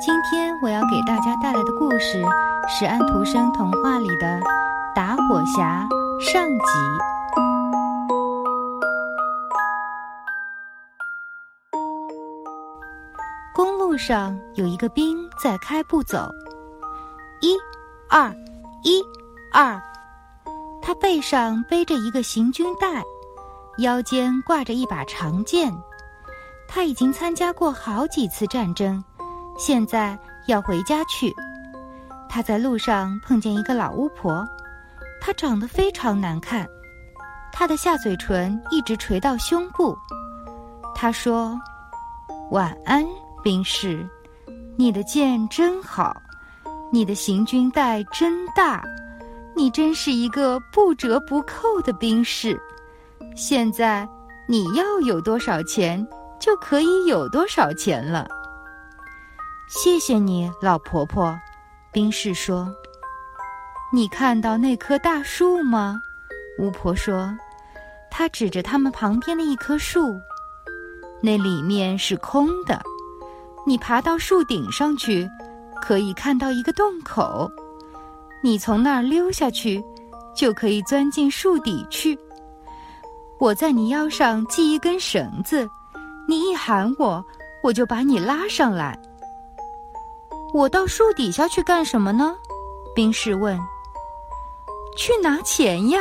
今天我要给大家带来的故事是安徒生童话里的《打火匣》上集。公路上有一个兵在开步走，一、二、一、二。他背上背着一个行军袋，腰间挂着一把长剑。他已经参加过好几次战争，现在要回家去。他在路上碰见一个老巫婆，她长得非常难看，她的下嘴唇一直垂到胸部。她说：“晚安，兵士，你的剑真好，你的行军袋真大，你真是一个不折不扣的兵士。现在你要有多少钱？”就可以有多少钱了。谢谢你，老婆婆。冰士说：“你看到那棵大树吗？”巫婆说：“她指着他们旁边的一棵树，那里面是空的。你爬到树顶上去，可以看到一个洞口。你从那儿溜下去，就可以钻进树底去。我在你腰上系一根绳子。”你一喊我，我就把你拉上来。我到树底下去干什么呢？兵士问。去拿钱呀，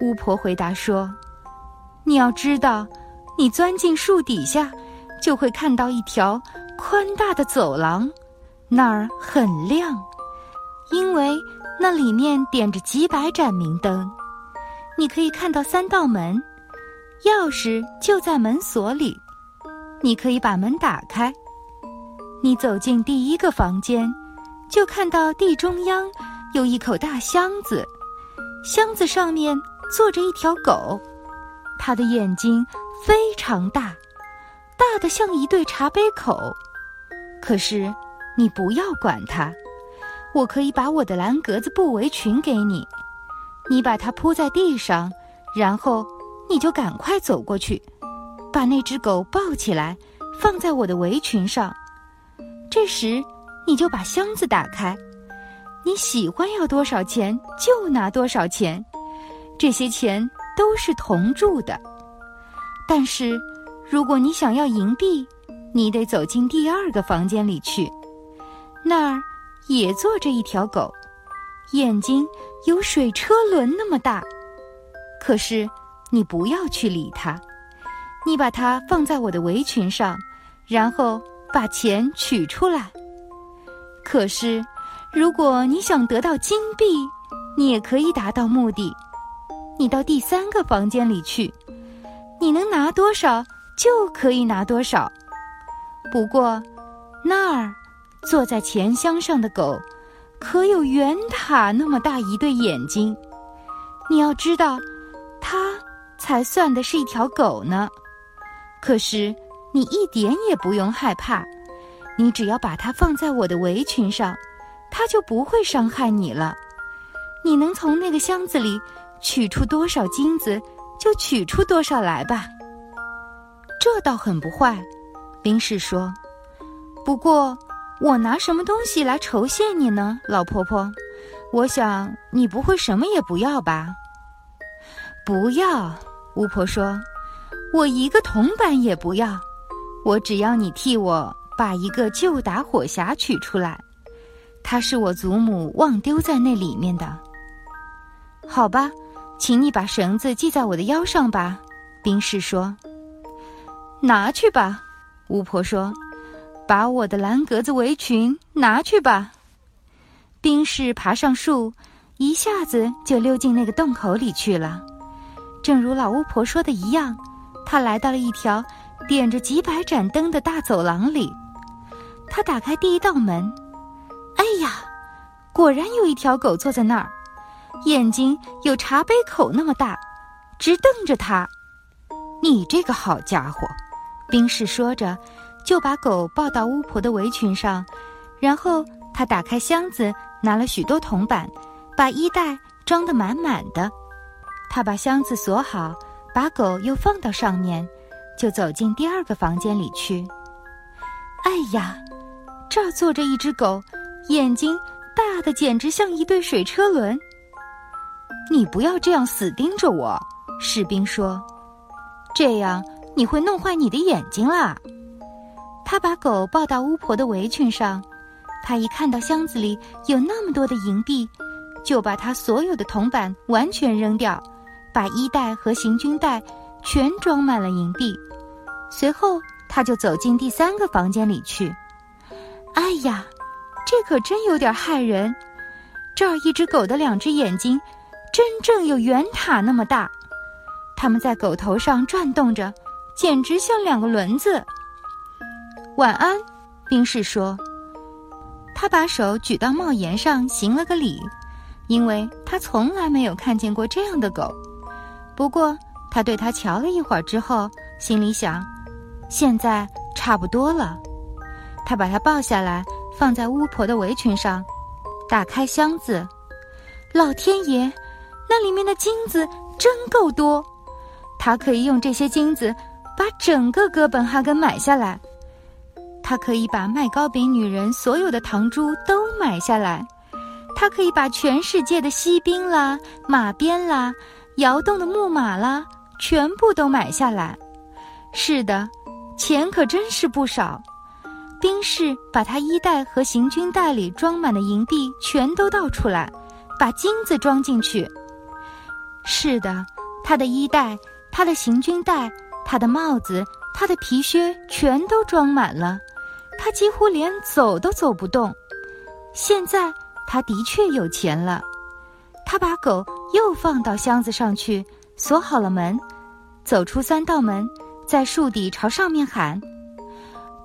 巫婆回答说。你要知道，你钻进树底下，就会看到一条宽大的走廊，那儿很亮，因为那里面点着几百盏明灯。你可以看到三道门，钥匙就在门锁里。你可以把门打开，你走进第一个房间，就看到地中央有一口大箱子，箱子上面坐着一条狗，它的眼睛非常大，大的像一对茶杯口。可是你不要管它，我可以把我的蓝格子布围裙给你，你把它铺在地上，然后你就赶快走过去。把那只狗抱起来，放在我的围裙上。这时，你就把箱子打开。你喜欢要多少钱就拿多少钱，这些钱都是铜铸的。但是，如果你想要银币，你得走进第二个房间里去。那儿也坐着一条狗，眼睛有水车轮那么大。可是，你不要去理它。你把它放在我的围裙上，然后把钱取出来。可是，如果你想得到金币，你也可以达到目的。你到第三个房间里去，你能拿多少就可以拿多少。不过，那儿坐在钱箱上的狗，可有圆塔那么大一对眼睛。你要知道，它才算的是一条狗呢。可是，你一点也不用害怕，你只要把它放在我的围裙上，它就不会伤害你了。你能从那个箱子里取出多少金子，就取出多少来吧。这倒很不坏，兵士说。不过，我拿什么东西来酬谢你呢，老婆婆？我想你不会什么也不要吧？不要，巫婆说。我一个铜板也不要，我只要你替我把一个旧打火匣取出来，它是我祖母忘丢在那里面的。好吧，请你把绳子系在我的腰上吧。冰士说：“拿去吧。”巫婆说：“把我的蓝格子围裙拿去吧。”冰士爬上树，一下子就溜进那个洞口里去了。正如老巫婆说的一样。他来到了一条点着几百盏灯的大走廊里，他打开第一道门，哎呀，果然有一条狗坐在那儿。眼睛有茶杯口那么大，直瞪着他。你这个好家伙！兵士说着，就把狗抱到巫婆的围裙上，然后他打开箱子，拿了许多铜板，把衣袋装得满满的。他把箱子锁好，把狗又放到上面，就走进第二个房间里去。哎呀，这儿坐着一只狗，眼睛大的简直像一对水车轮。你不要这样死盯着我，士兵说，这样。你会弄坏你的眼睛啦！他把狗抱到巫婆的围裙上，他一看到箱子里有那么多的银币，就把他所有的铜板完全扔掉，把衣袋和行军袋全装满了银币。随后，他就走进第三个房间里去。哎呀，这可真有点害人！这儿一只狗的两只眼睛，真正有圆塔那么大，它们在狗头上转动着。简直像两个轮子。晚安，兵士说。他把手举到帽檐上，行了个礼，因为他从来没有看见过这样的狗。不过，他对他瞧了一会儿之后，心里想：现在差不多了。他把它抱下来，放在巫婆的围裙上，打开箱子。老天爷，那里面的金子真够多！他可以用这些金子。把整个哥本哈根买下来，他可以把卖糕饼女人所有的糖珠都买下来，他可以把全世界的锡兵啦、马鞭啦、摇动的木马啦，全部都买下来。是的，钱可真是不少。兵士把他衣袋和行军袋里装满的银币全都倒出来，把金子装进去。是的，他的衣袋，他的行军袋。他的帽子，他的皮靴全都装满了，他几乎连走都走不动。现在他的确有钱了。他把狗又放到箱子上去，锁好了门，走出三道门，在树底朝上面喊：“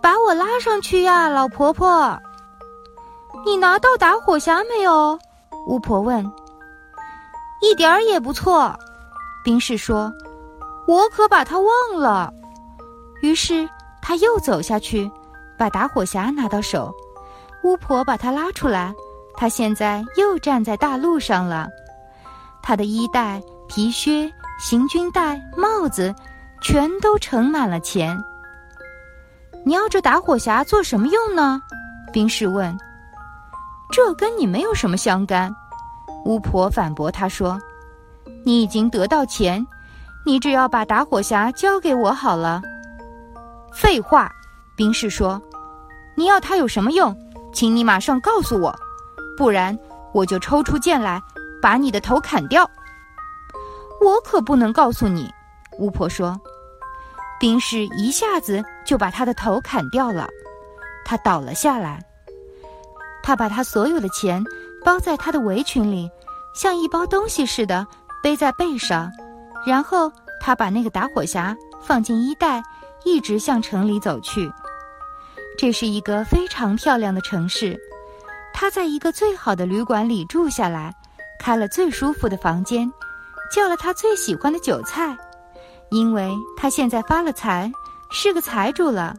把我拉上去呀，老婆婆！”你拿到打火匣没有？巫婆问。一点儿也不错，兵士说。我可把它忘了，于是他又走下去，把打火匣拿到手。巫婆把他拉出来，他现在又站在大路上了。他的衣袋、皮靴、行军袋、帽子，全都盛满了钱。你要这打火匣做什么用呢？兵士问。这跟你没有什么相干，巫婆反驳他说：“你已经得到钱。”你只要把打火匣交给我好了。废话，兵士说：“你要它有什么用？请你马上告诉我，不然我就抽出剑来把你的头砍掉。”我可不能告诉你，巫婆说。兵士一下子就把他的头砍掉了，他倒了下来。他把他所有的钱包在他的围裙里，像一包东西似的背在背上。然后他把那个打火匣放进衣袋，一直向城里走去。这是一个非常漂亮的城市。他在一个最好的旅馆里住下来，开了最舒服的房间，叫了他最喜欢的韭菜，因为他现在发了财，是个财主了。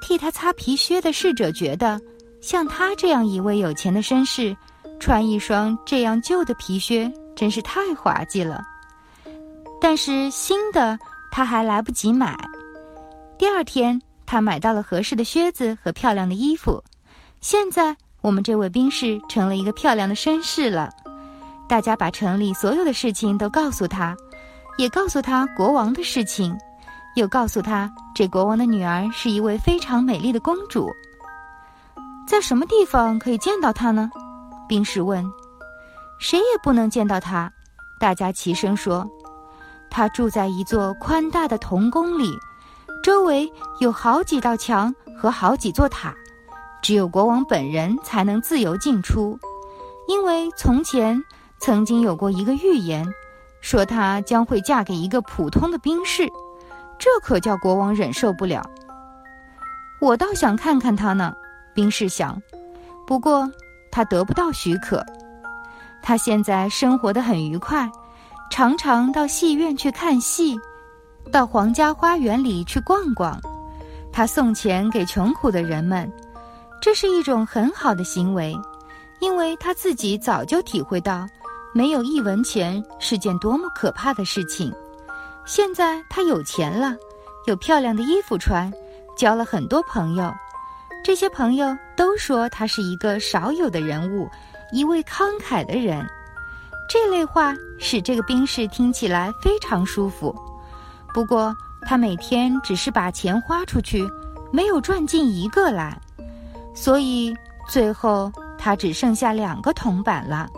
替他擦皮靴的侍者觉得，像他这样一位有钱的绅士，穿一双这样旧的皮靴真是太滑稽了。但是新的他还来不及买。第二天，他买到了合适的靴子和漂亮的衣服。现在，我们这位兵士成了一个漂亮的绅士了。大家把城里所有的事情都告诉他，也告诉他国王的事情，又告诉他这国王的女儿是一位非常美丽的公主。在什么地方可以见到她呢？兵士问。谁也不能见到她。大家齐声说。她住在一座宽大的铜宫里，周围有好几道墙和好几座塔，只有国王本人才能自由进出。因为从前曾经有过一个预言，说她将会嫁给一个普通的兵士，这可叫国王忍受不了。我倒想看看她呢，兵士想，不过他得不到许可。他现在生活的很愉快，常常到戏院去看戏，到皇家花园里去逛逛。他送钱给穷苦的人们，这是一种很好的行为，因为他自己早就体会到，没有一文钱是件多么可怕的事情。现在他有钱了，有漂亮的衣服穿，交了很多朋友，这些朋友都说他是一个少有的人物，一位慷慨的人。这类话使这个兵士听起来非常舒服。不过，他每天只是把钱花出去，没有赚进一个来，所以最后他只剩下两个铜板了。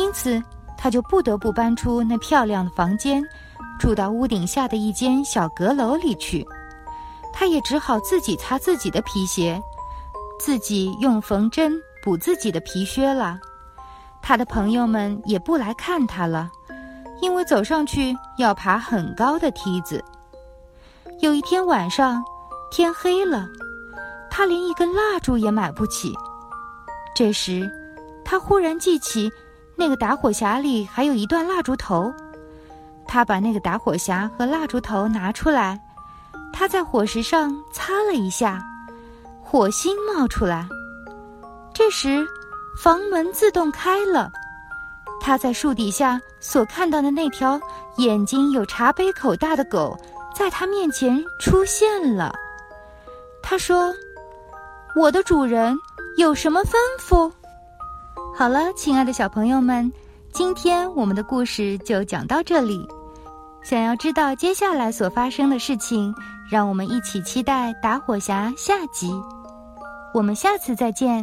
因此，他就不得不搬出那漂亮的房间，住到屋顶下的一间小阁楼里去。他也只好自己擦自己的皮鞋，自己用缝针补自己的皮靴了。他的朋友们也不来看他了，因为走上去要爬很高的梯子。有一天晚上，天黑了，他连一根蜡烛也买不起。这时，他忽然记起，那个打火匣里还有一段蜡烛头。他把那个打火匣和蜡烛头拿出来，他在火石上擦了一下，火星冒出来。这时，房门自动开了，他在树底下所看到的那条眼睛有茶杯口大的狗。在他面前出现了，他说：“我的主人有什么吩咐？”好了，亲爱的小朋友们，今天我们的故事就讲到这里。想要知道接下来所发生的事情，让我们一起期待《打火侠》下集。我们下次再见。